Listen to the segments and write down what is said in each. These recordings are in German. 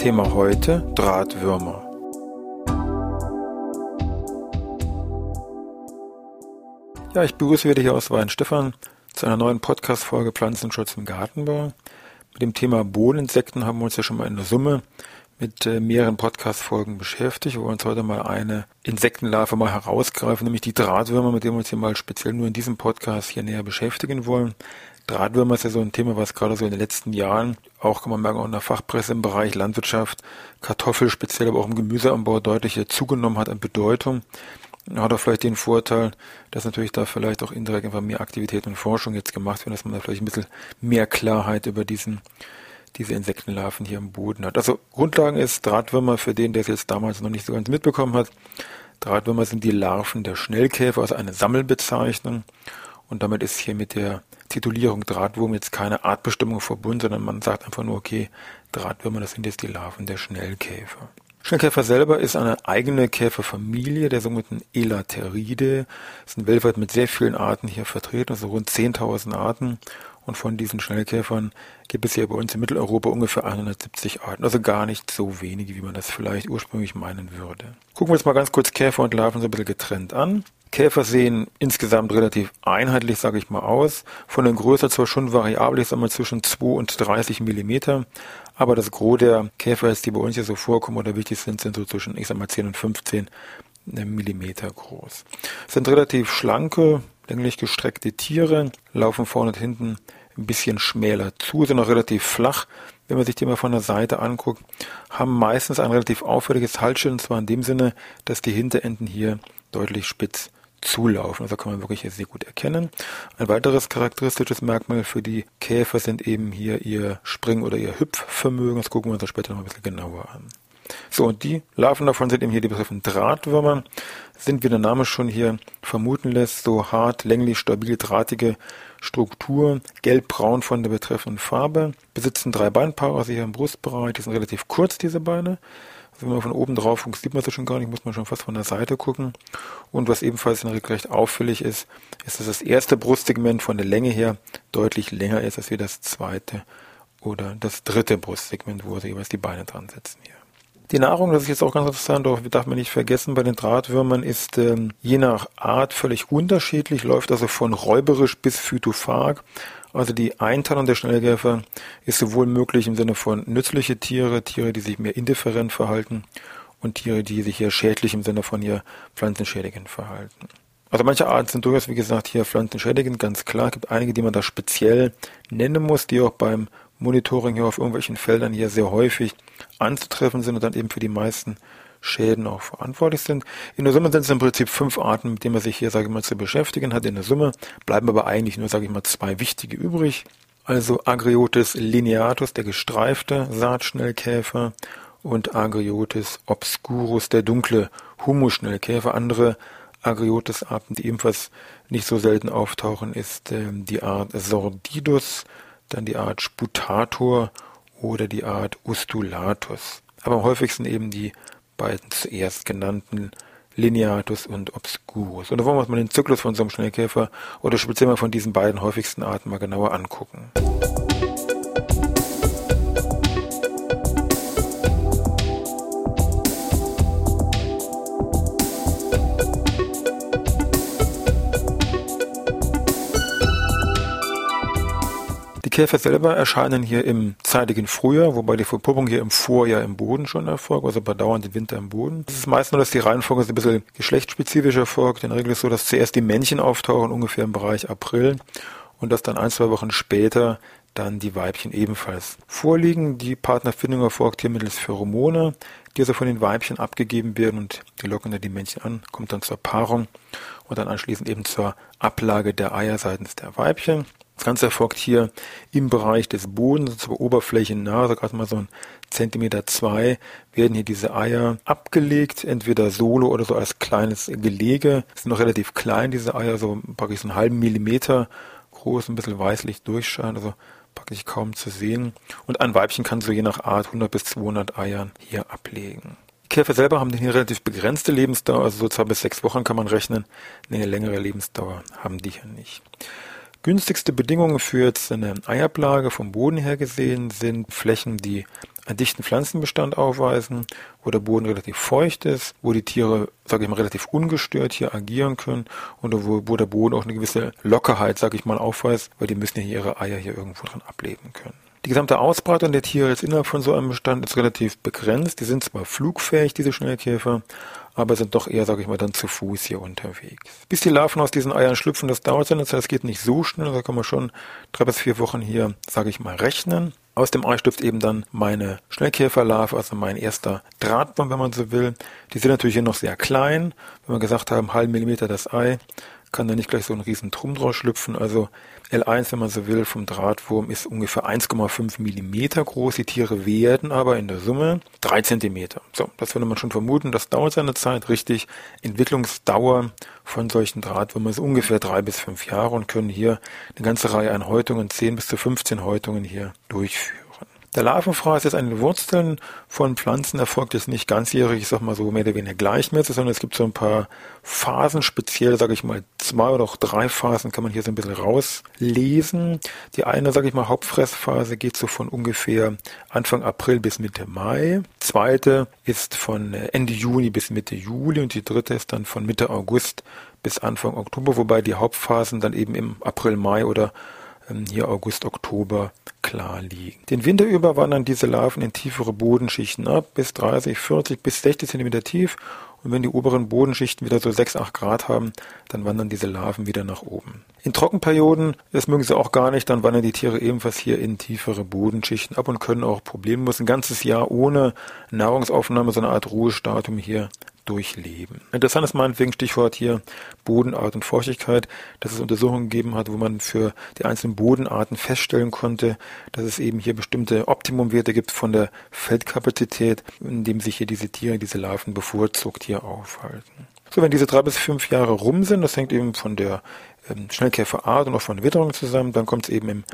Thema heute Drahtwürmer. Ja, ich begrüße wieder hier aus Weinstefan zu einer neuen Podcast-Folge Pflanzenschutz im Gartenbau. Mit dem Thema Bohneninsekten haben wir uns ja schon mal in der Summe mit äh, mehreren Podcast-Folgen beschäftigt. Wir wollen uns heute mal eine Insektenlarve mal herausgreifen, nämlich die Drahtwürmer, mit denen wir uns hier mal speziell nur in diesem Podcast hier näher beschäftigen wollen. Drahtwürmer ist ja so ein Thema, was gerade so in den letzten Jahren, auch kann man merken, auch in der Fachpresse im Bereich Landwirtschaft, Kartoffel speziell, aber auch im Gemüseanbau deutlich zugenommen hat an Bedeutung. Hat auch vielleicht den Vorteil, dass natürlich da vielleicht auch indirekt einfach mehr Aktivität und Forschung jetzt gemacht wird, dass man da vielleicht ein bisschen mehr Klarheit über diesen, diese Insektenlarven hier im Boden hat. Also Grundlagen ist Drahtwürmer, für den, der es jetzt damals noch nicht so ganz mitbekommen hat. Drahtwürmer sind die Larven der Schnellkäfer, also eine Sammelbezeichnung. Und damit ist hier mit der Titulierung Drahtwurm jetzt keine Artbestimmung verbunden, sondern man sagt einfach nur, okay, Drahtwürmer, das sind jetzt die Larven der Schnellkäfer. Schnellkäfer selber ist eine eigene Käferfamilie der sogenannten Elateridae. Es sind weltweit mit sehr vielen Arten hier vertreten, also rund 10.000 Arten. Und von diesen Schnellkäfern gibt es hier bei uns in Mitteleuropa ungefähr 170 Arten. Also gar nicht so wenige, wie man das vielleicht ursprünglich meinen würde. Gucken wir uns mal ganz kurz Käfer und Larven so ein bisschen getrennt an. Käfer sehen insgesamt relativ einheitlich, sage ich mal, aus. Von der Größe zwar schon variabel, ich sage mal zwischen 2 und 30 Millimeter, aber das Gros der Käfer, die bei uns hier so vorkommen oder wichtig sind, sind so zwischen, ich sag mal, 10 und 15 Millimeter groß. Sind relativ schlanke, länglich gestreckte Tiere, laufen vorne und hinten ein bisschen schmäler zu, sind auch relativ flach, wenn man sich die mal von der Seite anguckt, haben meistens ein relativ auffälliges Halsschild, und zwar in dem Sinne, dass die Hinterenden hier deutlich spitz zulaufen. Also kann man wirklich sehr gut erkennen. Ein weiteres charakteristisches Merkmal für die Käfer sind eben hier ihr Spring- oder ihr Hüpfvermögen. Das gucken wir uns später noch ein bisschen genauer an. So, und die Larven davon sind eben hier die betreffenden Drahtwürmer, sind, wie der Name schon hier vermuten lässt, so hart, länglich, stabil, drahtige Struktur, gelbbraun von der betreffenden Farbe, besitzen drei Beinpaare, also hier im Brustbereich, die sind relativ kurz, diese Beine, wenn man von oben drauf guckt, sieht man das schon gar nicht, muss man schon fast von der Seite gucken. Und was ebenfalls in der Regel recht auffällig ist, ist, dass das erste Brustsegment von der Länge her deutlich länger ist als wie das zweite oder das dritte Brustsegment, wo sie jeweils die Beine dran setzen hier. Die Nahrung, das ist jetzt auch ganz interessant, auch darf man nicht vergessen, bei den Drahtwürmern ist ähm, je nach Art völlig unterschiedlich, läuft also von räuberisch bis phytophag. Also die Einteilung der Schnellkäfer ist sowohl möglich im Sinne von nützliche Tiere, Tiere, die sich mehr indifferent verhalten und Tiere, die sich hier schädlich im Sinne von hier pflanzenschädigend verhalten. Also manche Arten sind durchaus, wie gesagt, hier pflanzenschädigend, ganz klar. Es gibt einige, die man da speziell nennen muss, die auch beim Monitoring hier auf irgendwelchen Feldern hier sehr häufig anzutreffen sind und dann eben für die meisten Schäden auch verantwortlich sind. In der Summe sind es im Prinzip fünf Arten, mit denen man sich hier, sage ich mal, zu beschäftigen hat. In der Summe bleiben aber eigentlich nur, sage ich mal, zwei wichtige übrig. Also Agriotis lineatus, der gestreifte Saatschnellkäfer und Agriotis obscurus, der dunkle Humusschnellkäfer. Andere Agriotis-Arten, die ebenfalls nicht so selten auftauchen, ist äh, die Art Sordidus, dann die Art Sputator oder die Art Ustulatus. Aber am häufigsten eben die beiden zuerst genannten Lineatus und Obscurus. Und da wollen wir uns mal den Zyklus von so einem Schnellkäfer oder speziell mal von diesen beiden häufigsten Arten mal genauer angucken. Die Käfer selber erscheinen hier im zeitigen Frühjahr, wobei die Verpuppung hier im Vorjahr im Boden schon erfolgt, also bei dauerndem Winter im Boden. Es ist meist nur, dass die Reihenfolge ein bisschen geschlechtsspezifisch erfolgt. In der Regel ist es so, dass zuerst die Männchen auftauchen, ungefähr im Bereich April, und dass dann ein, zwei Wochen später dann die Weibchen ebenfalls vorliegen. Die Partnerfindung erfolgt hier mittels Pheromone, die also von den Weibchen abgegeben werden und die locken dann die Männchen an, kommt dann zur Paarung und dann anschließend eben zur Ablage der Eier seitens der Weibchen. Das Ganze erfolgt hier im Bereich des Bodens, zur Oberfläche nah, so gerade mal so ein Zentimeter zwei, werden hier diese Eier abgelegt, entweder solo oder so als kleines Gelege. Sind noch relativ klein, diese Eier, so praktisch so einen halben Millimeter groß, ein bisschen weißlich durchscheinen, also praktisch kaum zu sehen. Und ein Weibchen kann so je nach Art 100 bis 200 Eiern hier ablegen. Käfer selber haben hier relativ begrenzte Lebensdauer, also so zwei bis sechs Wochen kann man rechnen. Eine längere Lebensdauer haben die hier nicht. Günstigste Bedingungen für jetzt eine Eiablage vom Boden her gesehen sind Flächen, die einen dichten Pflanzenbestand aufweisen, wo der Boden relativ feucht ist, wo die Tiere, sage ich mal, relativ ungestört hier agieren können und wo, wo der Boden auch eine gewisse Lockerheit, sage ich mal, aufweist, weil die müssen ja ihre Eier hier irgendwo dran ableben können. Die gesamte Ausbreitung der Tiere jetzt innerhalb von so einem Bestand ist relativ begrenzt. Die sind zwar flugfähig, diese Schnellkäfer, aber sind doch eher, sage ich mal, dann zu Fuß hier unterwegs. Bis die Larven aus diesen Eiern schlüpfen, das dauert Zeit, das geht nicht so schnell, da kann man schon drei bis vier Wochen hier, sage ich mal, rechnen. Aus dem Ei schlüpft eben dann meine Schnellkäferlarve, also mein erster Drahtbaum, wenn man so will. Die sind natürlich hier noch sehr klein. Wenn wir gesagt haben, halben Millimeter das Ei, kann da nicht gleich so ein riesen Trumm draus schlüpfen. Also L1, wenn man so will, vom Drahtwurm ist ungefähr 1,5 Millimeter groß. Die Tiere werden aber in der Summe 3 Zentimeter. So, das würde man schon vermuten. Das dauert seine Zeit. Richtig, Entwicklungsdauer von solchen Drahtwürmern ist ungefähr drei bis fünf Jahre und können hier eine ganze Reihe an Häutungen, 10 bis zu 15 Häutungen hier durchführen. Der Larvenfraß ist an den Wurzeln von Pflanzen erfolgt jetzt nicht ganzjährig, ich sag mal so mehr oder weniger gleichmäßig, sondern es gibt so ein paar Phasen, speziell sage ich mal zwei oder auch drei Phasen kann man hier so ein bisschen rauslesen. Die eine, sage ich mal, Hauptfressphase geht so von ungefähr Anfang April bis Mitte Mai. Zweite ist von Ende Juni bis Mitte Juli und die dritte ist dann von Mitte August bis Anfang Oktober, wobei die Hauptphasen dann eben im April, Mai oder ähm, hier August, Oktober klar liegen. Den Winter über wandern diese Larven in tiefere Bodenschichten ab, bis 30, 40 bis 60 cm tief. Und wenn die oberen Bodenschichten wieder so 6, 8 Grad haben, dann wandern diese Larven wieder nach oben. In Trockenperioden, das mögen sie auch gar nicht, dann wandern die Tiere ebenfalls hier in tiefere Bodenschichten ab und können auch problemlos ein ganzes Jahr ohne Nahrungsaufnahme so eine Art Ruhestatum hier durchleben. Interessant ist meinetwegen Stichwort hier Bodenart und Feuchtigkeit, dass es Untersuchungen gegeben hat, wo man für die einzelnen Bodenarten feststellen konnte, dass es eben hier bestimmte Optimumwerte gibt von der Feldkapazität, in dem sich hier diese Tiere, diese Larven bevorzugt hier aufhalten. So, wenn diese drei bis fünf Jahre rum sind, das hängt eben von der ähm, Schnellkäferart und auch von Witterung zusammen, dann kommt es eben im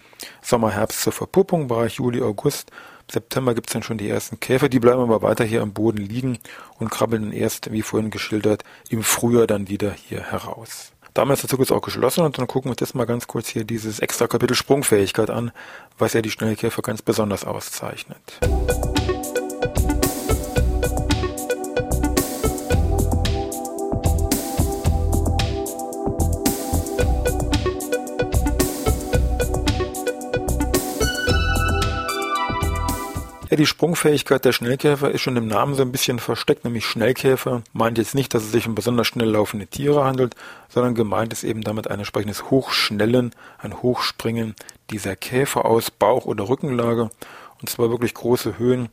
Sommer, Herbst zur Verpuppung, Bereich Juli, August September gibt es dann schon die ersten Käfer, die bleiben aber weiter hier am Boden liegen und krabbeln dann erst, wie vorhin geschildert, im Frühjahr dann wieder hier heraus. Damit ist der Zug jetzt auch geschlossen und dann gucken wir uns jetzt mal ganz kurz hier dieses extra Kapitel Sprungfähigkeit an, was ja die Schnellkäfer ganz besonders auszeichnet. Die Sprungfähigkeit der Schnellkäfer ist schon im Namen so ein bisschen versteckt, nämlich Schnellkäfer meint jetzt nicht, dass es sich um besonders schnell laufende Tiere handelt, sondern gemeint ist eben damit ein entsprechendes Hochschnellen, ein Hochspringen dieser Käfer aus Bauch- oder Rückenlage und zwar wirklich große Höhen.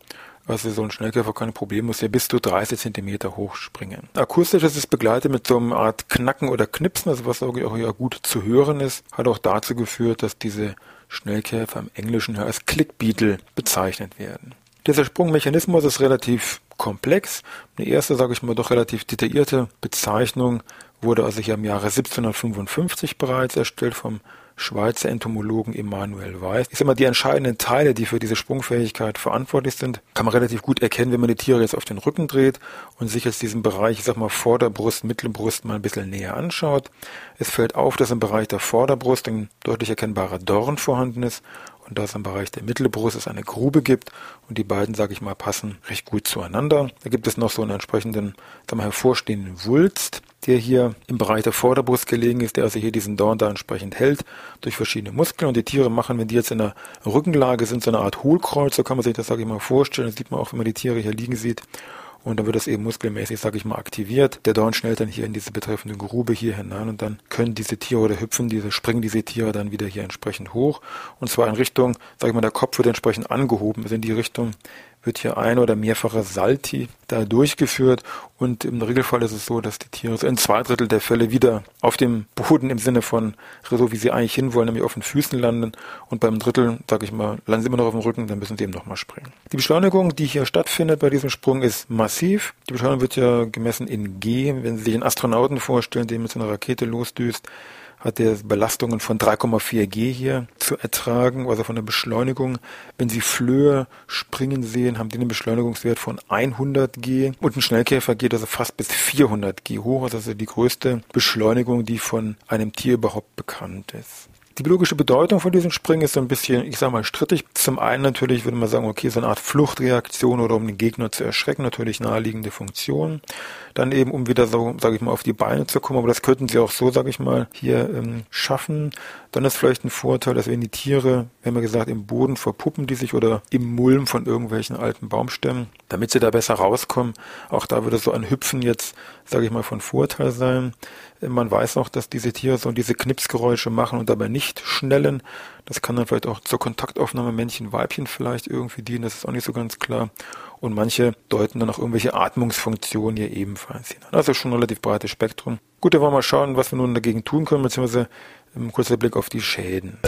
Also so ein Schnellkäfer keine Probleme, muss ja bis zu 30 Zentimeter hoch springen. Akustisch ist es begleitet mit so einer Art Knacken oder Knipsen, also was auch ja gut zu hören ist, hat auch dazu geführt, dass diese Schnellkäfer im Englischen als Clickbeetle bezeichnet werden. Dieser Sprungmechanismus ist relativ komplex. Eine erste, sage ich mal, doch relativ detaillierte Bezeichnung wurde also hier im Jahre 1755 bereits erstellt vom Schweizer Entomologen Emanuel Weiß. Ich sage mal, die entscheidenden Teile, die für diese Sprungfähigkeit verantwortlich sind, kann man relativ gut erkennen, wenn man die Tiere jetzt auf den Rücken dreht und sich jetzt diesen Bereich, ich sag mal, Vorderbrust, Mittelbrust mal ein bisschen näher anschaut. Es fällt auf, dass im Bereich der Vorderbrust ein deutlich erkennbarer Dorn vorhanden ist und dass im Bereich der Mittelbrust es eine Grube gibt und die beiden, sage ich mal, passen recht gut zueinander. Da gibt es noch so einen entsprechenden, sagen wir, hervorstehenden Wulst, der hier im Bereich der Vorderbrust gelegen ist, der also hier diesen Dorn da entsprechend hält durch verschiedene Muskeln und die Tiere machen, wenn die jetzt in der Rückenlage sind, so eine Art Hohlkreuz, so kann man sich das, sage ich mal, vorstellen. Das sieht man auch, wenn man die Tiere hier liegen sieht und dann wird das eben muskelmäßig, sage ich mal, aktiviert. Der Dorn schnellt dann hier in diese betreffende Grube hier hinein und dann können diese Tiere oder hüpfen diese, springen diese Tiere dann wieder hier entsprechend hoch und zwar in Richtung, sage ich mal, der Kopf wird entsprechend angehoben, also in die Richtung, wird hier ein oder mehrfache Salti da durchgeführt und im Regelfall ist es so, dass die Tiere in zwei Drittel der Fälle wieder auf dem Boden im Sinne von so wie sie eigentlich hinwollen, nämlich auf den Füßen landen und beim Drittel, sage ich mal, landen sie immer noch auf dem Rücken, dann müssen sie eben nochmal springen. Die Beschleunigung, die hier stattfindet bei diesem Sprung, ist massiv. Die Beschleunigung wird ja gemessen in G. Wenn Sie sich einen Astronauten vorstellen, der mit so einer Rakete losdüst, hat er Belastungen von 3,4 G hier zu ertragen, also von der Beschleunigung. Wenn Sie Flöhe springen sehen, haben die einen Beschleunigungswert von 100 G und ein Schnellkäfer geht also fast bis 400 G hoch, also die größte Beschleunigung, die von einem Tier überhaupt bekannt ist. Die biologische Bedeutung von diesem Springen ist so ein bisschen, ich sage mal, strittig. Zum einen natürlich würde man sagen, okay, so eine Art Fluchtreaktion oder um den Gegner zu erschrecken, natürlich naheliegende Funktion. Dann eben, um wieder so, sage ich mal, auf die Beine zu kommen, aber das könnten sie auch so, sage ich mal, hier ähm, schaffen. Dann ist vielleicht ein Vorteil, dass wenn die Tiere, haben ja gesagt, im Boden verpuppen die sich oder im Mulm von irgendwelchen alten Baumstämmen, damit sie da besser rauskommen. Auch da würde so ein Hüpfen jetzt, sage ich mal, von Vorteil sein. Man weiß auch, dass diese Tiere so diese Knipsgeräusche machen und dabei nicht schnellen. Das kann dann vielleicht auch zur Kontaktaufnahme Männchen-Weibchen vielleicht irgendwie dienen, das ist auch nicht so ganz klar. Und manche deuten dann auch irgendwelche Atmungsfunktionen hier ebenfalls hin. Also schon ein relativ breites Spektrum. Gut, dann wollen wir mal schauen, was wir nun dagegen tun können, beziehungsweise ein kurzer Blick auf die Schäden.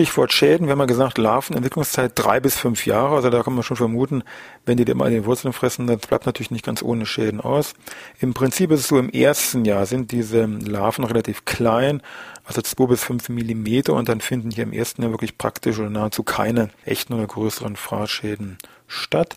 Stichwort Schäden, wir haben ja gesagt, Larven, Entwicklungszeit drei bis fünf Jahre. Also da kann man schon vermuten, wenn die mal die Wurzeln fressen, das bleibt natürlich nicht ganz ohne Schäden aus. Im Prinzip ist es so, im ersten Jahr sind diese Larven relativ klein, also zwei bis fünf Millimeter und dann finden hier im ersten Jahr wirklich praktisch oder nahezu keine echten oder größeren Fraßschäden statt.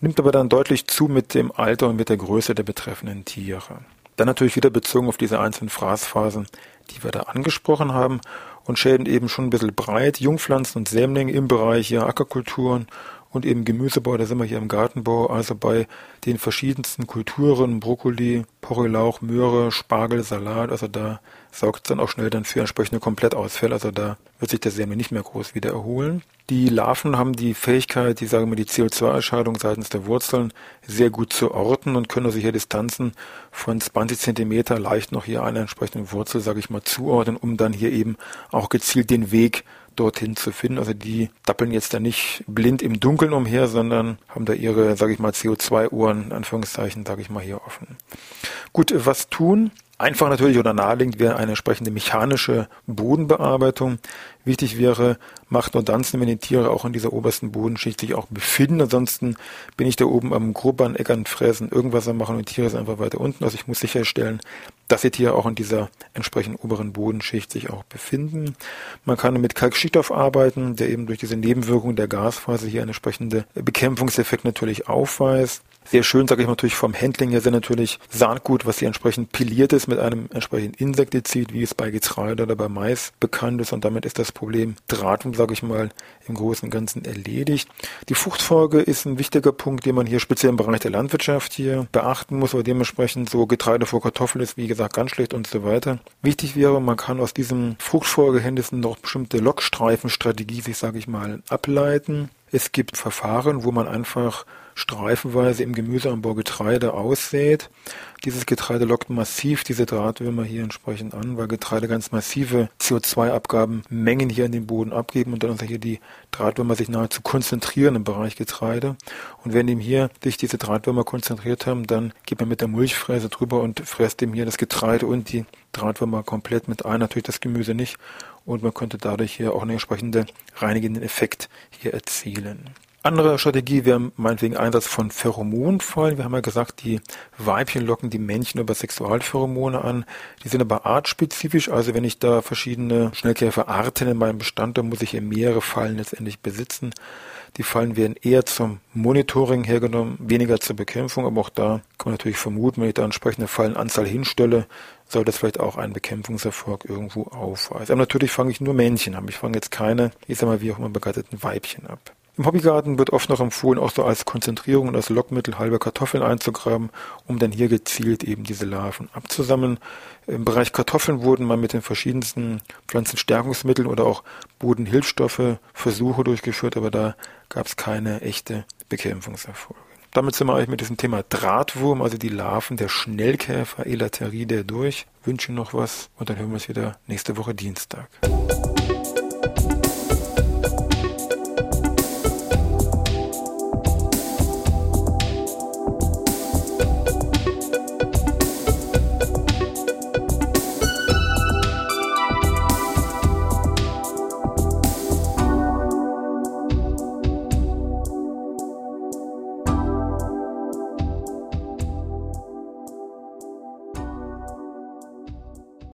Nimmt aber dann deutlich zu mit dem Alter und mit der Größe der betreffenden Tiere. Dann natürlich wieder bezogen auf diese einzelnen Fraßphasen, die wir da angesprochen haben und Schäden eben schon ein bisschen breit. Jungpflanzen und Sämlinge im Bereich ja, Ackerkulturen und eben Gemüsebau, da sind wir hier im Gartenbau, also bei den verschiedensten Kulturen, Brokkoli, Porrelauch, Möhre, Spargel, Salat, also da sorgt es dann auch schnell dann für entsprechende Komplettausfälle, also da wird sich der Säme nicht mehr groß wieder erholen. Die Larven haben die Fähigkeit, die sagen wir die CO2-Erscheidung seitens der Wurzeln sehr gut zu orten und können also hier Distanzen von 20 Zentimeter leicht noch hier einer entsprechenden Wurzel, sage ich mal, zuordnen, um dann hier eben auch gezielt den Weg dorthin zu finden. Also die dappeln jetzt da nicht blind im Dunkeln umher, sondern haben da ihre, sage ich mal, CO2-Uhren, Anführungszeichen, sage ich mal, hier offen. Gut, was tun? Einfach natürlich oder naheliegend wäre eine entsprechende mechanische Bodenbearbeitung. Wichtig wäre, macht nur dann wenn die Tiere auch in dieser obersten Bodenschicht sich auch befinden. Ansonsten bin ich da oben am Grubbern, Eckern, Fräsen, irgendwas am machen und die Tiere sind einfach weiter unten. Also ich muss sicherstellen, dass die Tiere auch in dieser entsprechenden oberen Bodenschicht sich auch befinden. Man kann mit Kalkschichtstoff arbeiten, der eben durch diese Nebenwirkung der Gasphase hier einen entsprechenden Bekämpfungseffekt natürlich aufweist. Sehr schön, sage ich mal, natürlich vom Handling her sind natürlich Saatgut, was hier entsprechend piliert ist mit einem entsprechenden Insektizid, wie es bei Getreide oder bei Mais bekannt ist. Und damit ist das Problem Drahtung, sage ich mal, im Großen und Ganzen erledigt. Die Fruchtfolge ist ein wichtiger Punkt, den man hier speziell im Bereich der Landwirtschaft hier beachten muss, weil dementsprechend so Getreide vor Kartoffeln ist, wie gesagt, ganz schlecht und so weiter. Wichtig wäre, man kann aus diesem Fruchtfolgehändissen noch bestimmte Lockstreifenstrategie, sich sage ich mal, ableiten. Es gibt Verfahren, wo man einfach streifenweise im Gemüseanbau Getreide aussät. Dieses Getreide lockt massiv diese Drahtwürmer hier entsprechend an, weil Getreide ganz massive CO2-Abgabenmengen hier in den Boden abgeben und dann also hier die Drahtwürmer sich nahezu konzentrieren im Bereich Getreide. Und wenn ihm hier sich diese Drahtwürmer konzentriert haben, dann geht man mit der Mulchfräse drüber und fräst ihm hier das Getreide und die Drahtwürmer komplett mit ein, natürlich das Gemüse nicht. Und man könnte dadurch hier auch einen entsprechenden reinigenden Effekt hier erzielen. Andere Strategie wäre meinetwegen Einsatz von Pheromonfallen. Wir haben ja gesagt, die Weibchen locken die Männchen über Sexualpheromone an. Die sind aber artspezifisch. Also wenn ich da verschiedene Schnellkäferarten in meinem Bestand, habe, muss ich hier mehrere Fallen letztendlich besitzen. Die Fallen werden eher zum Monitoring hergenommen, weniger zur Bekämpfung. Aber auch da kann man natürlich vermuten, wenn ich da entsprechende Fallenanzahl hinstelle, soll das vielleicht auch einen Bekämpfungserfolg irgendwo aufweisen. Aber natürlich fange ich nur Männchen an. Ich fange jetzt keine, ich sag mal, wie auch immer begatteten Weibchen ab. Im Hobbygarten wird oft noch empfohlen, auch so als Konzentrierung und als Lockmittel halbe Kartoffeln einzugraben, um dann hier gezielt eben diese Larven abzusammeln. Im Bereich Kartoffeln wurden mal mit den verschiedensten Pflanzenstärkungsmitteln oder auch Bodenhilfsstoffe Versuche durchgeführt, aber da gab es keine echte Bekämpfungserfolge. Damit sind wir eigentlich mit diesem Thema Drahtwurm, also die Larven der Schnellkäfer Elateridae durch. Wünsche noch was und dann hören wir uns wieder nächste Woche Dienstag.